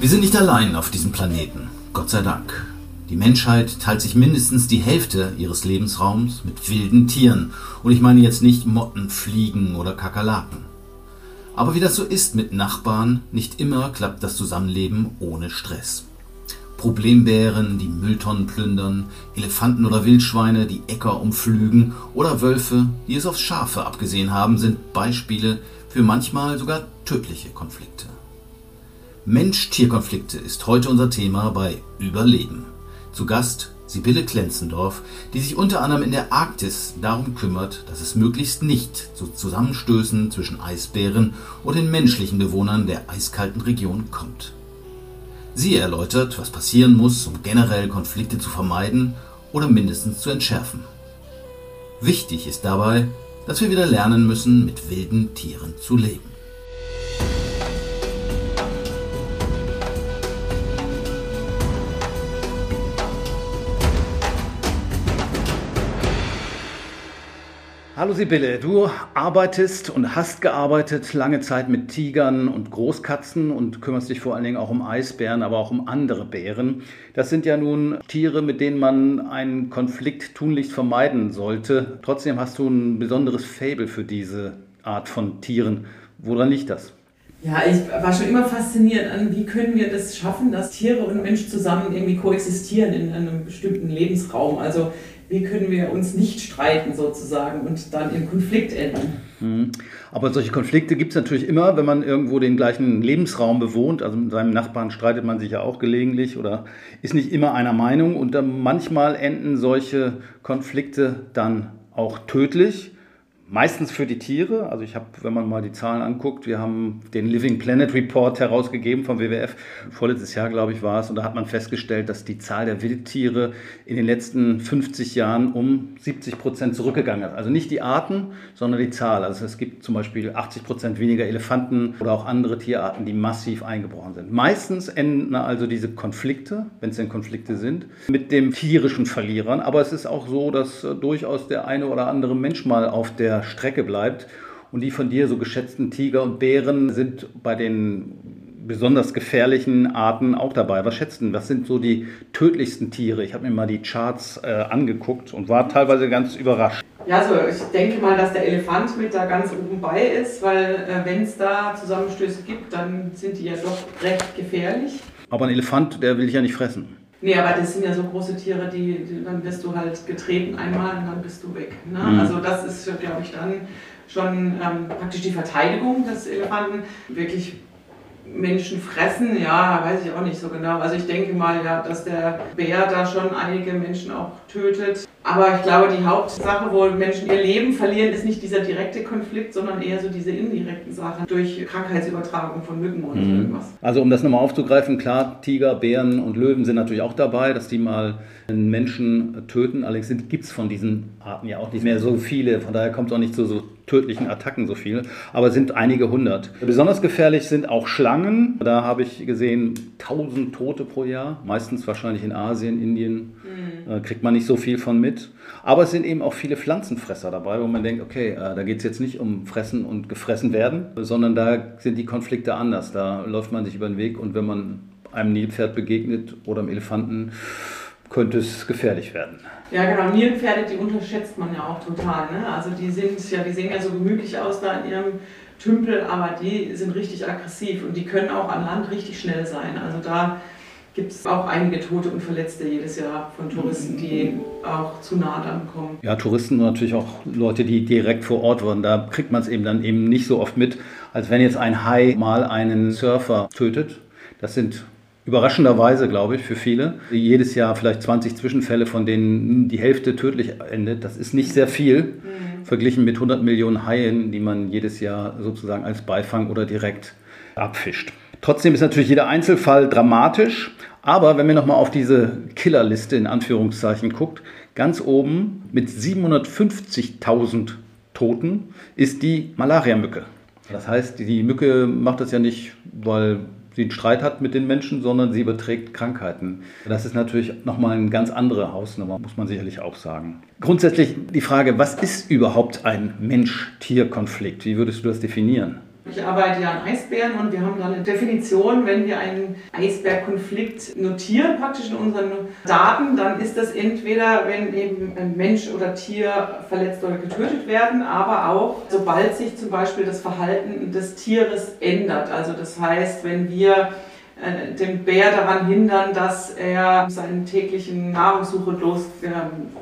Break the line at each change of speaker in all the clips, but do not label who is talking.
Wir sind nicht allein auf diesem Planeten, Gott sei Dank. Die Menschheit teilt sich mindestens die Hälfte ihres Lebensraums mit wilden Tieren. Und ich meine jetzt nicht Motten, Fliegen oder Kakerlaken. Aber wie das so ist mit Nachbarn, nicht immer klappt das Zusammenleben ohne Stress. Problembären, die Mülltonnen plündern, Elefanten oder Wildschweine, die Äcker umflügen oder Wölfe, die es aufs Schafe abgesehen haben, sind Beispiele für manchmal sogar tödliche Konflikte. Mensch-Tier-Konflikte ist heute unser Thema bei Überleben. Zu Gast Sibylle Klenzendorf, die sich unter anderem in der Arktis darum kümmert, dass es möglichst nicht zu Zusammenstößen zwischen Eisbären und den menschlichen Bewohnern der eiskalten Region kommt. Sie erläutert, was passieren muss, um generell Konflikte zu vermeiden oder mindestens zu entschärfen. Wichtig ist dabei, dass wir wieder lernen müssen, mit wilden Tieren zu leben. Hallo Sibylle, du arbeitest und hast gearbeitet lange Zeit mit Tigern und Großkatzen und kümmerst dich vor allen Dingen auch um Eisbären, aber auch um andere Bären. Das sind ja nun Tiere, mit denen man einen Konflikt tunlichst vermeiden sollte. Trotzdem hast du ein besonderes Faible für diese Art von Tieren. Woran liegt das?
Ja, ich war schon immer fasziniert an, wie können wir das schaffen, dass Tiere und Mensch zusammen irgendwie koexistieren in einem bestimmten Lebensraum. Also wie können wir uns nicht streiten sozusagen und dann im Konflikt enden.
Mhm. Aber solche Konflikte gibt es natürlich immer, wenn man irgendwo den gleichen Lebensraum bewohnt. Also mit seinem Nachbarn streitet man sich ja auch gelegentlich oder ist nicht immer einer Meinung. Und dann manchmal enden solche Konflikte dann auch tödlich. Meistens für die Tiere. Also ich habe, wenn man mal die Zahlen anguckt, wir haben den Living Planet Report herausgegeben vom WWF. Vorletztes Jahr, glaube ich, war es. Und da hat man festgestellt, dass die Zahl der Wildtiere in den letzten 50 Jahren um 70 Prozent zurückgegangen ist. Also nicht die Arten, sondern die Zahl. Also es gibt zum Beispiel 80 Prozent weniger Elefanten oder auch andere Tierarten, die massiv eingebrochen sind. Meistens enden also diese Konflikte, wenn es denn Konflikte sind, mit dem tierischen Verlierern. Aber es ist auch so, dass äh, durchaus der eine oder andere Mensch mal auf der Strecke bleibt. Und die von dir so geschätzten Tiger und Bären sind bei den besonders gefährlichen Arten auch dabei. Was schätzt du? Was sind so die tödlichsten Tiere? Ich habe mir mal die Charts äh, angeguckt und war teilweise ganz überrascht.
Ja, also ich denke mal, dass der Elefant mit da ganz oben bei ist, weil äh, wenn es da Zusammenstöße gibt, dann sind die ja doch recht gefährlich.
Aber ein Elefant, der will dich ja nicht fressen.
Nee, aber das sind ja so große Tiere, die, die dann wirst du halt getreten einmal und dann bist du weg. Ne? Mhm. Also das ist, glaube ich, dann schon ähm, praktisch die Verteidigung des Elefanten. Wirklich Menschen fressen, ja, weiß ich auch nicht so genau. Also ich denke mal, ja, dass der Bär da schon einige Menschen auch tötet. Aber ich glaube, die Hauptsache, wo Menschen ihr Leben verlieren, ist nicht dieser direkte Konflikt, sondern eher so diese indirekten Sachen durch Krankheitsübertragung von Mücken und mhm. irgendwas.
Also um das nochmal aufzugreifen, klar, Tiger, Bären und Löwen sind natürlich auch dabei, dass die mal einen Menschen töten. Allerdings gibt es von diesen Arten ja auch nicht mehr so viele. Von daher kommt es auch nicht zu so tödlichen Attacken so viel. Aber es sind einige hundert. Besonders gefährlich sind auch Schlangen. Da habe ich gesehen, tausend Tote pro Jahr. Meistens wahrscheinlich in Asien, Indien. Mhm. Da kriegt man nicht so viel von mit. Aber es sind eben auch viele Pflanzenfresser dabei, wo man denkt, okay, äh, da geht es jetzt nicht um Fressen und gefressen werden, sondern da sind die Konflikte anders. Da läuft man sich über den Weg und wenn man einem Nilpferd begegnet oder einem Elefanten, könnte es gefährlich werden.
Ja, genau. Nilpferde, die unterschätzt man ja auch total. Ne? Also die sind ja, die sehen ja so gemütlich aus da in ihrem Tümpel, aber die sind richtig aggressiv und die können auch an Land richtig schnell sein. Also da gibt es auch einige Tote und Verletzte jedes Jahr von Touristen, die auch zu nah dann kommen.
Ja, Touristen und natürlich auch Leute, die direkt vor Ort waren. Da kriegt man es eben dann eben nicht so oft mit, als wenn jetzt ein Hai mal einen Surfer tötet. Das sind überraschenderweise, glaube ich, für viele. Jedes Jahr vielleicht 20 Zwischenfälle, von denen die Hälfte tödlich endet. Das ist nicht sehr viel, mhm. verglichen mit 100 Millionen Haien, die man jedes Jahr sozusagen als Beifang oder direkt abfischt. Trotzdem ist natürlich jeder Einzelfall dramatisch, aber wenn wir nochmal auf diese Killerliste in Anführungszeichen guckt, ganz oben mit 750.000 Toten ist die Malariamücke. Das heißt, die Mücke macht das ja nicht, weil sie einen Streit hat mit den Menschen, sondern sie überträgt Krankheiten. Das ist natürlich nochmal eine ganz andere Hausnummer, muss man sicherlich auch sagen. Grundsätzlich die Frage, was ist überhaupt ein Mensch-Tier-Konflikt? Wie würdest du das definieren?
Ich arbeite ja an Eisbären und wir haben da eine Definition, wenn wir einen Eisbärkonflikt notieren, praktisch in unseren Daten, dann ist das entweder, wenn eben ein Mensch oder Tier verletzt oder getötet werden, aber auch sobald sich zum Beispiel das Verhalten des Tieres ändert. Also das heißt, wenn wir äh, den Bär daran hindern, dass er seinen täglichen Nahrungssuche los äh,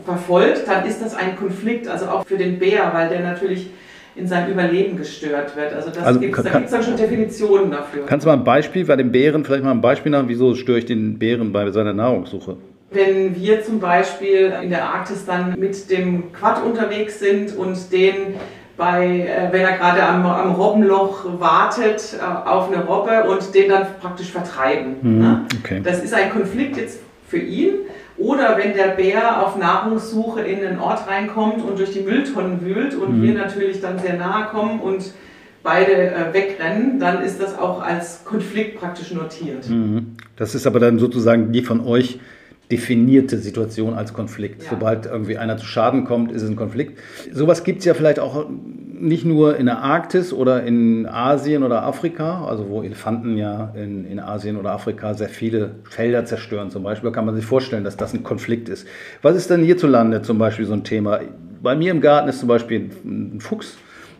verfolgt, dann ist das ein Konflikt, also auch für den Bär, weil der natürlich in seinem Überleben gestört wird. Also, das also gibt's, da gibt es dann schon Definitionen dafür.
Kannst du mal ein Beispiel bei dem Bären, vielleicht mal ein Beispiel nach, wieso störe ich den Bären bei seiner Nahrungssuche?
Wenn wir zum Beispiel in der Arktis dann mit dem Quad unterwegs sind und den bei, äh, wenn er gerade am, am Robbenloch wartet äh, auf eine Robbe und den dann praktisch vertreiben. Mhm, ne? okay. Das ist ein Konflikt jetzt für ihn. Oder wenn der Bär auf Nahrungssuche in einen Ort reinkommt und durch die Mülltonnen wühlt und mhm. wir natürlich dann sehr nahe kommen und beide äh, wegrennen, dann ist das auch als Konflikt praktisch notiert.
Mhm. Das ist aber dann sozusagen die von euch definierte Situation als Konflikt. Ja. Sobald irgendwie einer zu Schaden kommt, ist es ein Konflikt. Sowas gibt es ja vielleicht auch nicht nur in der Arktis oder in Asien oder Afrika, also wo Elefanten ja in, in Asien oder Afrika sehr viele Felder zerstören zum Beispiel. Da kann man sich vorstellen, dass das ein Konflikt ist. Was ist denn hierzulande zum Beispiel so ein Thema? Bei mir im Garten ist zum Beispiel ein Fuchs.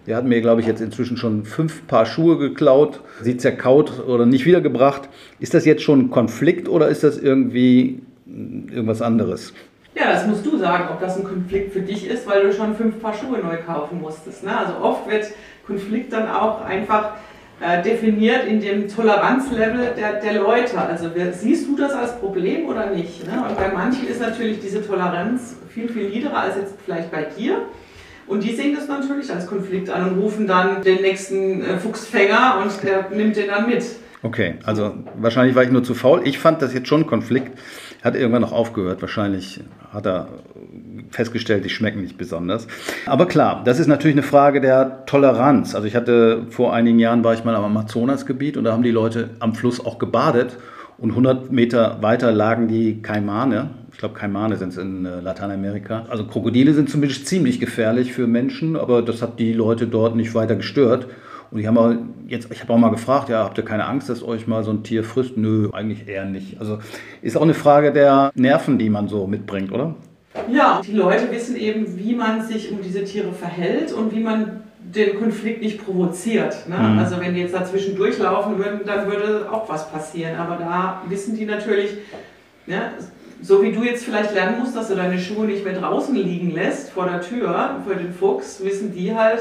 Der hat mir, glaube ich, jetzt inzwischen schon fünf Paar Schuhe geklaut, sie zerkaut oder nicht wiedergebracht. Ist das jetzt schon ein Konflikt oder ist das irgendwie irgendwas anderes.
Ja, das musst du sagen, ob das ein Konflikt für dich ist, weil du schon fünf Paar Schuhe neu kaufen musstest. Ne? Also oft wird Konflikt dann auch einfach äh, definiert in dem Toleranzlevel der, der Leute. Also siehst du das als Problem oder nicht? Ne? Und bei manchen ist natürlich diese Toleranz viel, viel niedriger als jetzt vielleicht bei dir. Und die sehen das natürlich als Konflikt an und rufen dann den nächsten äh, Fuchsfänger und der nimmt den dann mit.
Okay, also wahrscheinlich war ich nur zu faul. Ich fand das jetzt schon Konflikt. Hat irgendwann noch aufgehört. Wahrscheinlich hat er festgestellt, die schmecken nicht besonders. Aber klar, das ist natürlich eine Frage der Toleranz. Also ich hatte vor einigen Jahren war ich mal am Amazonasgebiet und da haben die Leute am Fluss auch gebadet und 100 Meter weiter lagen die Kaimane. Ich glaube, Kaimane sind es in äh, Lateinamerika. Also Krokodile sind zumindest ziemlich gefährlich für Menschen, aber das hat die Leute dort nicht weiter gestört. Und ich habe jetzt, ich habe auch mal gefragt, ja, habt ihr keine Angst, dass euch mal so ein Tier frisst? Nö, eigentlich eher nicht. Also ist auch eine Frage der Nerven, die man so mitbringt, oder?
Ja, die Leute wissen eben, wie man sich um diese Tiere verhält und wie man den Konflikt nicht provoziert. Ne? Mhm. Also wenn die jetzt dazwischen durchlaufen würden, dann würde auch was passieren. Aber da wissen die natürlich, ne, so wie du jetzt vielleicht lernen musst, dass du deine Schuhe nicht mehr draußen liegen lässt vor der Tür für den Fuchs, wissen die halt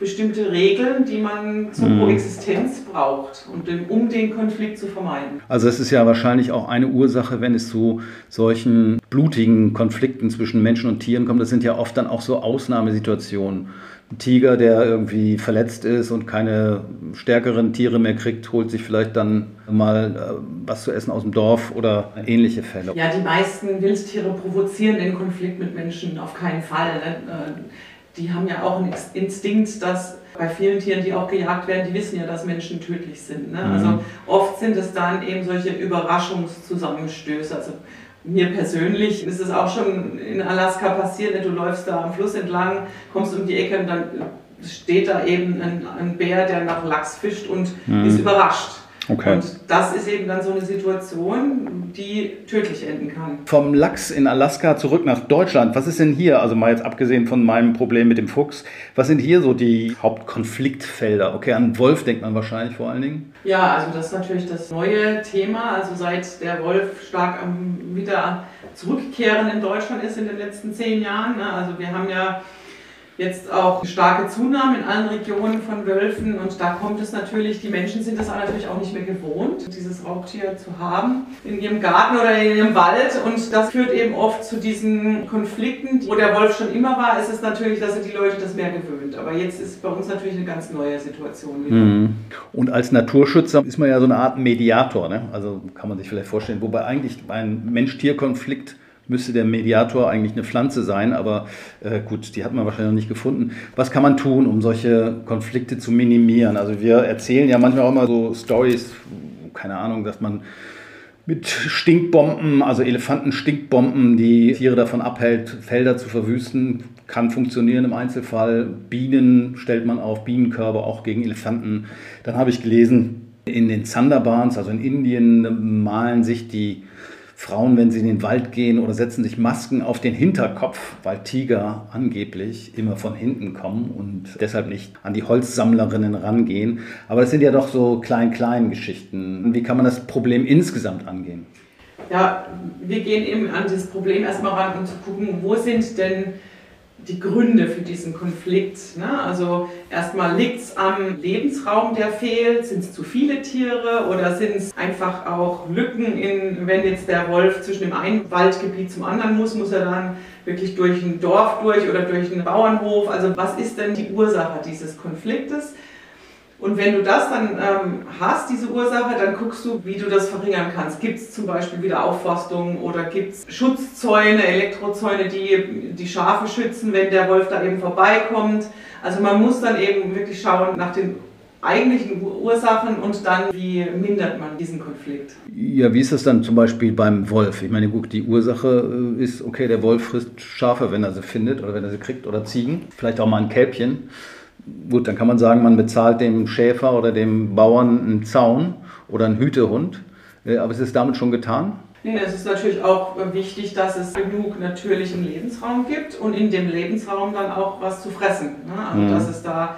bestimmte Regeln, die man zur mhm. Koexistenz braucht, und um den Konflikt zu vermeiden.
Also es ist ja wahrscheinlich auch eine Ursache, wenn es zu solchen blutigen Konflikten zwischen Menschen und Tieren kommt. Das sind ja oft dann auch so Ausnahmesituationen ein Tiger, der irgendwie verletzt ist und keine stärkeren Tiere mehr kriegt, holt sich vielleicht dann mal äh, was zu essen aus dem Dorf oder ähnliche Fälle.
Ja, die meisten Wildtiere provozieren den Konflikt mit Menschen auf keinen Fall. Ne? Äh, die haben ja auch einen Instinkt, dass bei vielen Tieren, die auch gejagt werden, die wissen ja, dass Menschen tödlich sind. Ne? Also mhm. oft sind es dann eben solche Überraschungszusammenstöße. Also mir persönlich ist es auch schon in Alaska passiert, ne? du läufst da am Fluss entlang, kommst um die Ecke und dann steht da eben ein, ein Bär, der nach Lachs fischt und mhm. ist überrascht. Okay. Und das ist eben dann so eine Situation, die tödlich enden kann.
Vom Lachs in Alaska zurück nach Deutschland. Was ist denn hier, also mal jetzt abgesehen von meinem Problem mit dem Fuchs, was sind hier so die Hauptkonfliktfelder? Okay, an Wolf denkt man wahrscheinlich vor allen Dingen.
Ja, also das ist natürlich das neue Thema. Also seit der Wolf stark wieder zurückkehren in Deutschland ist in den letzten zehn Jahren. Ne? Also wir haben ja jetzt auch starke Zunahme in allen Regionen von Wölfen und da kommt es natürlich, die Menschen sind das natürlich auch nicht mehr gewohnt, dieses Raubtier zu haben in ihrem Garten oder in ihrem Wald und das führt eben oft zu diesen Konflikten. Wo der Wolf schon immer war, ist es natürlich, dass sind die Leute das mehr gewöhnt. Aber jetzt ist bei uns natürlich eine ganz neue Situation.
Mhm. Und als Naturschützer ist man ja so eine Art Mediator, ne? also kann man sich vielleicht vorstellen, wobei eigentlich ein Mensch-Tier-Konflikt müsste der Mediator eigentlich eine Pflanze sein, aber äh, gut, die hat man wahrscheinlich noch nicht gefunden. Was kann man tun, um solche Konflikte zu minimieren? Also wir erzählen ja manchmal auch mal so Stories, keine Ahnung, dass man mit Stinkbomben, also Elefanten-Stinkbomben, die Tiere davon abhält, Felder zu verwüsten. Kann funktionieren im Einzelfall. Bienen stellt man auf, Bienenkörbe auch gegen Elefanten. Dann habe ich gelesen, in den Sundarbans, also in Indien, malen sich die Frauen, wenn sie in den Wald gehen oder setzen sich Masken auf den Hinterkopf, weil Tiger angeblich immer von hinten kommen und deshalb nicht an die Holzsammlerinnen rangehen. Aber das sind ja doch so klein-klein Geschichten. Wie kann man das Problem insgesamt angehen?
Ja, wir gehen eben an das Problem erstmal ran, um zu gucken, wo sind denn die Gründe für diesen Konflikt. Ne? Also erstmal liegt es am Lebensraum, der fehlt, sind es zu viele Tiere oder sind es einfach auch Lücken, in, wenn jetzt der Wolf zwischen dem einen Waldgebiet zum anderen muss, muss er dann wirklich durch ein Dorf durch oder durch einen Bauernhof. Also was ist denn die Ursache dieses Konfliktes? Und wenn du das dann ähm, hast, diese Ursache, dann guckst du, wie du das verringern kannst. Gibt es zum Beispiel wieder Aufforstung oder gibt es Schutzzäune, Elektrozäune, die die Schafe schützen, wenn der Wolf da eben vorbeikommt. Also man muss dann eben wirklich schauen nach den eigentlichen Ursachen und dann, wie mindert man diesen Konflikt.
Ja, wie ist das dann zum Beispiel beim Wolf? Ich meine, gut, die Ursache äh, ist, okay, der Wolf frisst Schafe, wenn er sie findet oder wenn er sie kriegt oder Ziegen, vielleicht auch mal ein Kälbchen. Gut, dann kann man sagen, man bezahlt dem Schäfer oder dem Bauern einen Zaun oder einen Hütehund. Äh, aber es ist damit schon getan?
Nee, es ist natürlich auch wichtig, dass es genug natürlichen Lebensraum gibt und in dem Lebensraum dann auch was zu fressen. Ne? Also, mhm. dass es da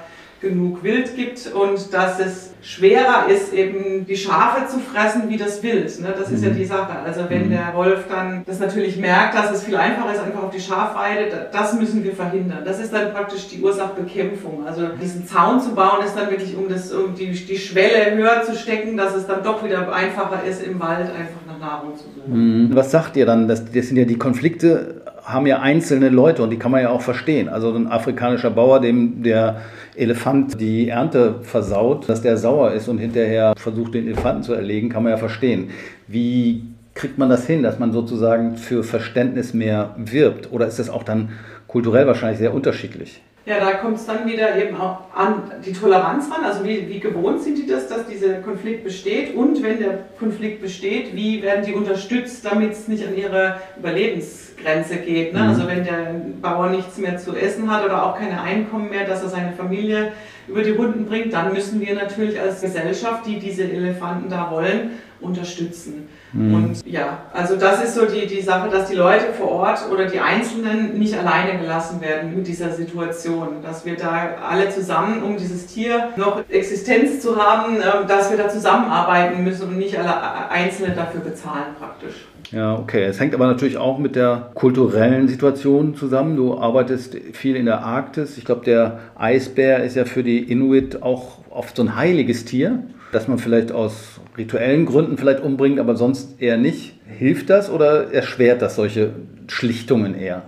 genug Wild gibt und dass es schwerer ist, eben die Schafe zu fressen wie das Wild. Ne? Das ist ja mhm. die Sache. Also wenn mhm. der Wolf dann das natürlich merkt, dass es viel einfacher ist, einfach auf die Schafweide, das müssen wir verhindern. Das ist dann praktisch die Ursachbekämpfung. Also diesen Zaun zu bauen, ist dann wirklich, um, das, um die, die Schwelle höher zu stecken, dass es dann doch wieder einfacher ist, im Wald einfach nach Nahrung zu suchen.
Mhm. Was sagt ihr dann? Das, das sind ja die Konflikte haben ja einzelne Leute und die kann man ja auch verstehen. Also ein afrikanischer Bauer, dem der Elefant die Ernte versaut, dass der sauer ist und hinterher versucht, den Elefanten zu erlegen, kann man ja verstehen. Wie kriegt man das hin, dass man sozusagen für Verständnis mehr wirbt? Oder ist das auch dann kulturell wahrscheinlich sehr unterschiedlich?
Ja, da kommt es dann wieder eben auch an die Toleranz ran. Also wie, wie gewohnt sind die das, dass dieser Konflikt besteht? Und wenn der Konflikt besteht, wie werden die unterstützt, damit es nicht an ihre Überlebensgrenze geht? Ne? Mhm. Also wenn der Bauer nichts mehr zu essen hat oder auch keine Einkommen mehr, dass er seine Familie über die Runden bringt, dann müssen wir natürlich als Gesellschaft, die diese Elefanten da wollen, unterstützen. Mhm. Und ja, also das ist so die, die Sache, dass die Leute vor Ort oder die Einzelnen nicht alleine gelassen werden mit dieser Situation. Dass wir da alle zusammen, um dieses Tier noch Existenz zu haben, ähm, dass wir da zusammenarbeiten müssen und nicht alle Einzelne dafür bezahlen praktisch.
Ja, okay. Es hängt aber natürlich auch mit der kulturellen Situation zusammen. Du arbeitest viel in der Arktis. Ich glaube, der Eisbär ist ja für die Inuit auch oft so ein heiliges Tier, das man vielleicht aus rituellen Gründen vielleicht umbringt, aber sonst eher nicht. Hilft das oder erschwert das solche Schlichtungen eher?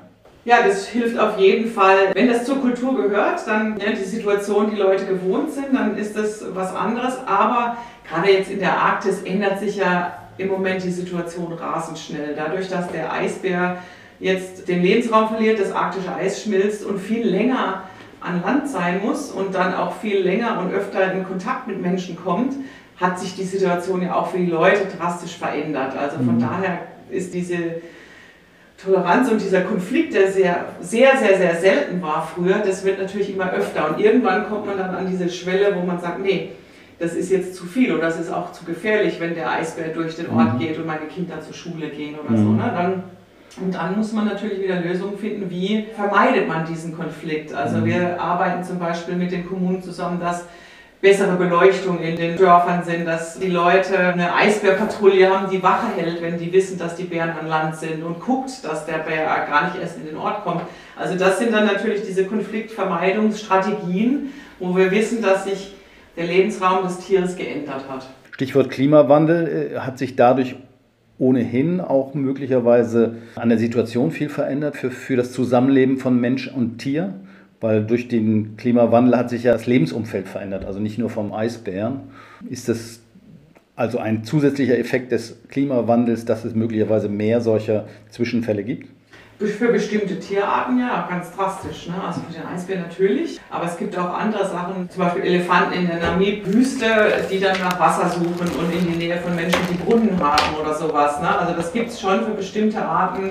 Ja, das hilft auf jeden Fall. Wenn das zur Kultur gehört, dann ja, die Situation, die Leute gewohnt sind, dann ist das was anderes. Aber gerade jetzt in der Arktis ändert sich ja im Moment die Situation rasend schnell. Dadurch, dass der Eisbär jetzt den Lebensraum verliert, das arktische Eis schmilzt und viel länger an Land sein muss und dann auch viel länger und öfter in Kontakt mit Menschen kommt, hat sich die Situation ja auch für die Leute drastisch verändert. Also von mhm. daher ist diese Toleranz und dieser Konflikt, der sehr, sehr, sehr, sehr selten war früher, das wird natürlich immer öfter. Und irgendwann kommt man dann an diese Schwelle, wo man sagt, nee, das ist jetzt zu viel oder das ist auch zu gefährlich, wenn der Eisbär durch den Ort mhm. geht und meine Kinder zur Schule gehen oder mhm. so. Ne? Dann, und dann muss man natürlich wieder Lösungen finden, wie vermeidet man diesen Konflikt. Also mhm. wir arbeiten zum Beispiel mit den Kommunen zusammen, dass bessere Beleuchtung in den Dörfern sind, dass die Leute eine Eisbärpatrouille haben, die Wache hält, wenn die wissen, dass die Bären an Land sind und guckt, dass der Bär gar nicht erst in den Ort kommt. Also das sind dann natürlich diese Konfliktvermeidungsstrategien, wo wir wissen, dass sich der Lebensraum des Tieres geändert hat.
Stichwort Klimawandel äh, hat sich dadurch ohnehin auch möglicherweise an der Situation viel verändert für, für das Zusammenleben von Mensch und Tier. Weil durch den Klimawandel hat sich ja das Lebensumfeld verändert, also nicht nur vom Eisbären. Ist das also ein zusätzlicher Effekt des Klimawandels, dass es möglicherweise mehr solcher Zwischenfälle gibt?
Für bestimmte Tierarten ja, ganz drastisch. Ne? Also für den Eisbär natürlich. Aber es gibt auch andere Sachen, zum Beispiel Elefanten in der Namib-Wüste, die dann nach Wasser suchen und in die Nähe von Menschen, die Brunnen haben oder sowas. Ne? Also das gibt es schon für bestimmte Arten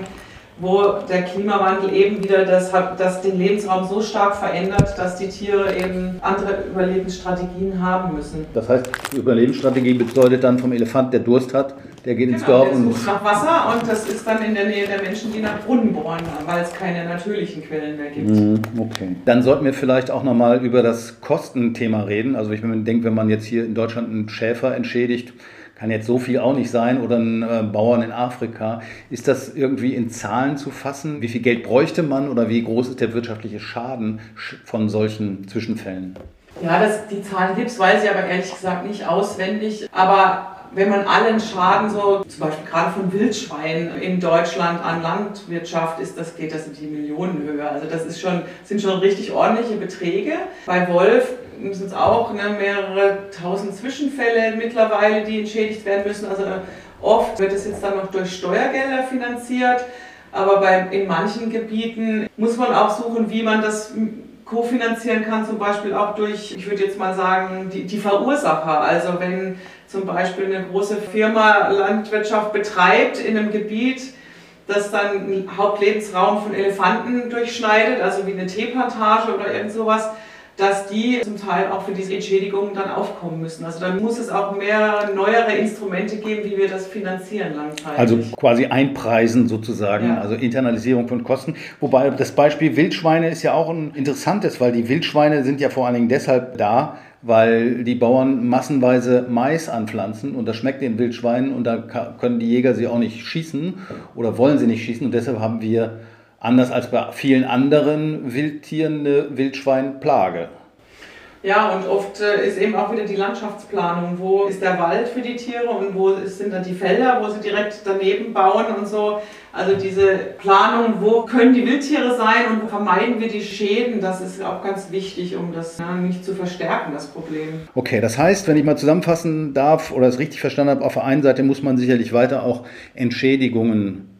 wo der Klimawandel eben wieder das, das den Lebensraum so stark verändert, dass die Tiere eben andere Überlebensstrategien haben müssen.
Das heißt, die Überlebensstrategie bedeutet dann vom Elefant, der Durst hat, der geht ins
genau,
Dorf
der sucht nach Wasser und das ist dann in der Nähe der Menschen, die nach Brunnen bohren, weil es keine natürlichen Quellen mehr gibt.
Mhm, okay. Dann sollten wir vielleicht auch nochmal über das Kostenthema reden. Also ich denke, wenn man jetzt hier in Deutschland einen Schäfer entschädigt, kann jetzt so viel auch nicht sein, oder ein äh, Bauern in Afrika. Ist das irgendwie in Zahlen zu fassen? Wie viel Geld bräuchte man oder wie groß ist der wirtschaftliche Schaden von solchen Zwischenfällen?
Ja, das, die Zahlen gibt es, weiß ich aber ehrlich gesagt nicht auswendig. Aber wenn man allen Schaden so, zum Beispiel gerade von Wildschweinen in Deutschland an Landwirtschaft ist, das geht das in die Millionenhöhe. Also das ist schon, sind schon richtig ordentliche Beträge. Bei Wolf es auch ne, mehrere tausend Zwischenfälle mittlerweile, die entschädigt werden müssen. Also oft wird es jetzt dann noch durch Steuergelder finanziert. Aber bei, in manchen Gebieten muss man auch suchen, wie man das kofinanzieren kann, zum Beispiel auch durch, ich würde jetzt mal sagen, die, die Verursacher. Also wenn zum Beispiel eine große Firma Landwirtschaft betreibt in einem Gebiet, das dann einen Hauptlebensraum von Elefanten durchschneidet, also wie eine Teeplantage oder irgend sowas, dass die zum Teil auch für diese Entschädigungen dann aufkommen müssen. Also da muss es auch mehr neuere Instrumente geben, wie wir das finanzieren langzeitig.
Also quasi einpreisen sozusagen, ja. also Internalisierung von Kosten. Wobei das Beispiel Wildschweine ist ja auch ein interessantes, weil die Wildschweine sind ja vor allen Dingen deshalb da, weil die Bauern massenweise Mais anpflanzen und das schmeckt den Wildschweinen und da können die Jäger sie auch nicht schießen oder wollen sie nicht schießen und deshalb haben wir anders als bei vielen anderen Wildtieren eine Wildschweinplage.
Ja, und oft äh, ist eben auch wieder die Landschaftsplanung. Wo ist der Wald für die Tiere und wo sind dann die Felder, wo sie direkt daneben bauen und so. Also diese Planung, wo können die Wildtiere sein und wo vermeiden wir die Schäden, das ist auch ganz wichtig, um das nicht zu verstärken, das Problem.
Okay, das heißt, wenn ich mal zusammenfassen darf oder es richtig verstanden habe, auf der einen Seite muss man sicherlich weiter auch Entschädigungen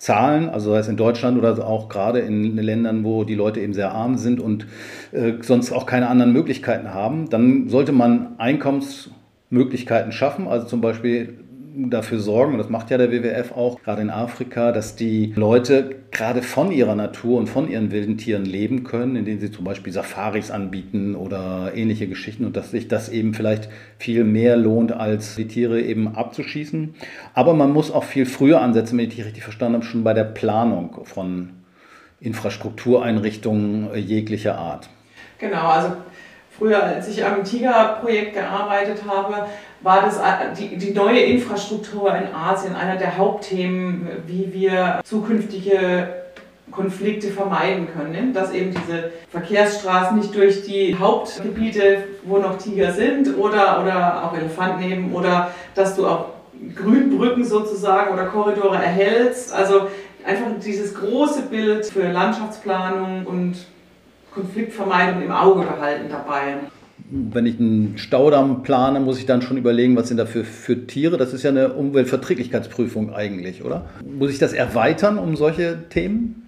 zahlen, also sei es in Deutschland oder auch gerade in Ländern, wo die Leute eben sehr arm sind und äh, sonst auch keine anderen Möglichkeiten haben, dann sollte man Einkommensmöglichkeiten schaffen, also zum Beispiel dafür sorgen, und das macht ja der WWF auch, gerade in Afrika, dass die Leute gerade von ihrer Natur und von ihren wilden Tieren leben können, indem sie zum Beispiel Safaris anbieten oder ähnliche Geschichten und dass sich das eben vielleicht viel mehr lohnt, als die Tiere eben abzuschießen. Aber man muss auch viel früher ansetzen, wenn ich die richtig verstanden habe, schon bei der Planung von Infrastruktureinrichtungen jeglicher Art.
Genau, also früher, als ich am Tiger-Projekt gearbeitet habe, war das die, die neue Infrastruktur in Asien einer der Hauptthemen, wie wir zukünftige Konflikte vermeiden können, dass eben diese Verkehrsstraßen nicht durch die Hauptgebiete, wo noch Tiger sind oder, oder auch Elefanten eben oder dass du auch Grünbrücken sozusagen oder Korridore erhältst. Also einfach dieses große Bild für Landschaftsplanung und Konfliktvermeidung im Auge behalten dabei
wenn ich einen Staudamm plane, muss ich dann schon überlegen, was sind da für, für Tiere? Das ist ja eine Umweltverträglichkeitsprüfung eigentlich, oder? Muss ich das erweitern um solche Themen?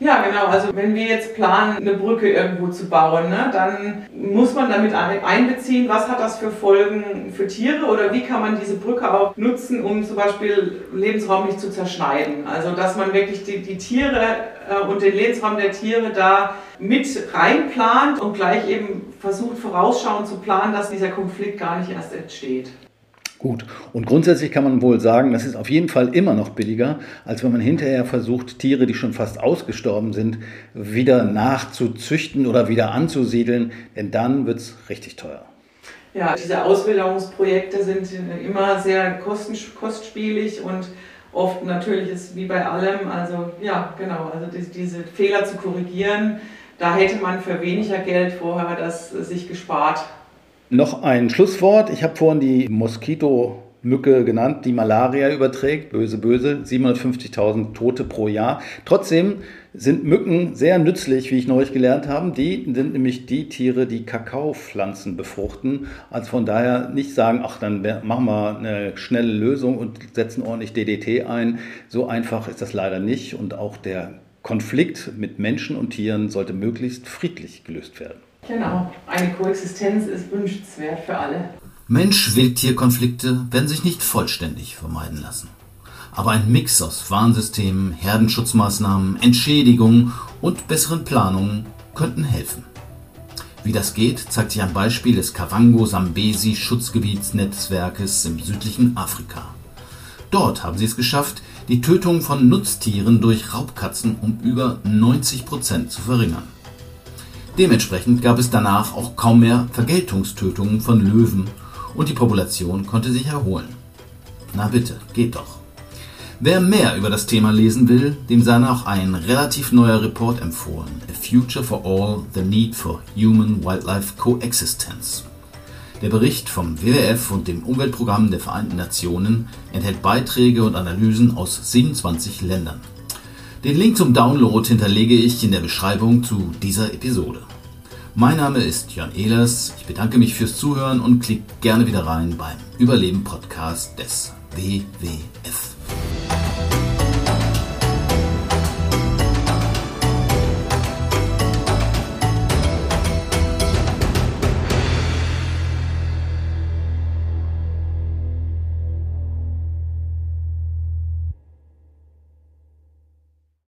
Ja, genau. Also wenn wir jetzt planen, eine Brücke irgendwo zu bauen, ne, dann muss man damit einbeziehen, was hat das für Folgen für Tiere oder wie kann man diese Brücke auch nutzen, um zum Beispiel Lebensraum nicht zu zerschneiden. Also dass man wirklich die, die Tiere äh, und den Lebensraum der Tiere da mit reinplant und gleich eben versucht vorausschauend zu planen, dass dieser Konflikt gar nicht erst entsteht.
Gut. Und grundsätzlich kann man wohl sagen, das ist auf jeden Fall immer noch billiger, als wenn man hinterher versucht, Tiere, die schon fast ausgestorben sind, wieder nachzuzüchten oder wieder anzusiedeln, denn dann wird es richtig teuer.
Ja, diese Auswilderungsprojekte sind immer sehr kostspielig und oft natürlich ist wie bei allem, also ja, genau, also diese Fehler zu korrigieren, da hätte man für weniger Geld vorher das sich gespart
noch ein Schlusswort. Ich habe vorhin die Moskito
Mücke genannt, die Malaria überträgt. Böse, böse. 750.000 Tote pro Jahr. Trotzdem sind Mücken sehr nützlich, wie ich neulich gelernt habe. Die sind nämlich die Tiere, die Kakaopflanzen befruchten. Also von daher nicht sagen, ach, dann machen wir eine schnelle Lösung und setzen ordentlich DDT ein. So einfach ist das leider nicht. Und auch der Konflikt mit Menschen und Tieren sollte möglichst friedlich gelöst werden.
Genau, eine Koexistenz ist wünschenswert für alle.
Mensch-Wildtier-Konflikte werden sich nicht vollständig vermeiden lassen. Aber ein Mix aus Warnsystemen, Herdenschutzmaßnahmen, Entschädigungen und besseren Planungen könnten helfen. Wie das geht, zeigt sich am Beispiel des Kavango-Sambesi-Schutzgebietsnetzwerkes im südlichen Afrika. Dort haben sie es geschafft, die Tötung von Nutztieren durch Raubkatzen um über 90 Prozent zu verringern. Dementsprechend gab es danach auch kaum mehr Vergeltungstötungen von Löwen und die Population konnte sich erholen. Na bitte, geht doch. Wer mehr über das Thema lesen will, dem sei noch ein relativ neuer Report empfohlen. A Future for All, The Need for Human-Wildlife Coexistence. Der Bericht vom WWF und dem Umweltprogramm der Vereinten Nationen enthält Beiträge und Analysen aus 27 Ländern. Den Link zum Download hinterlege ich in der Beschreibung zu dieser Episode. Mein Name ist Jörn Ehlers, ich bedanke mich fürs Zuhören und klickt gerne wieder rein beim Überleben Podcast des WWF.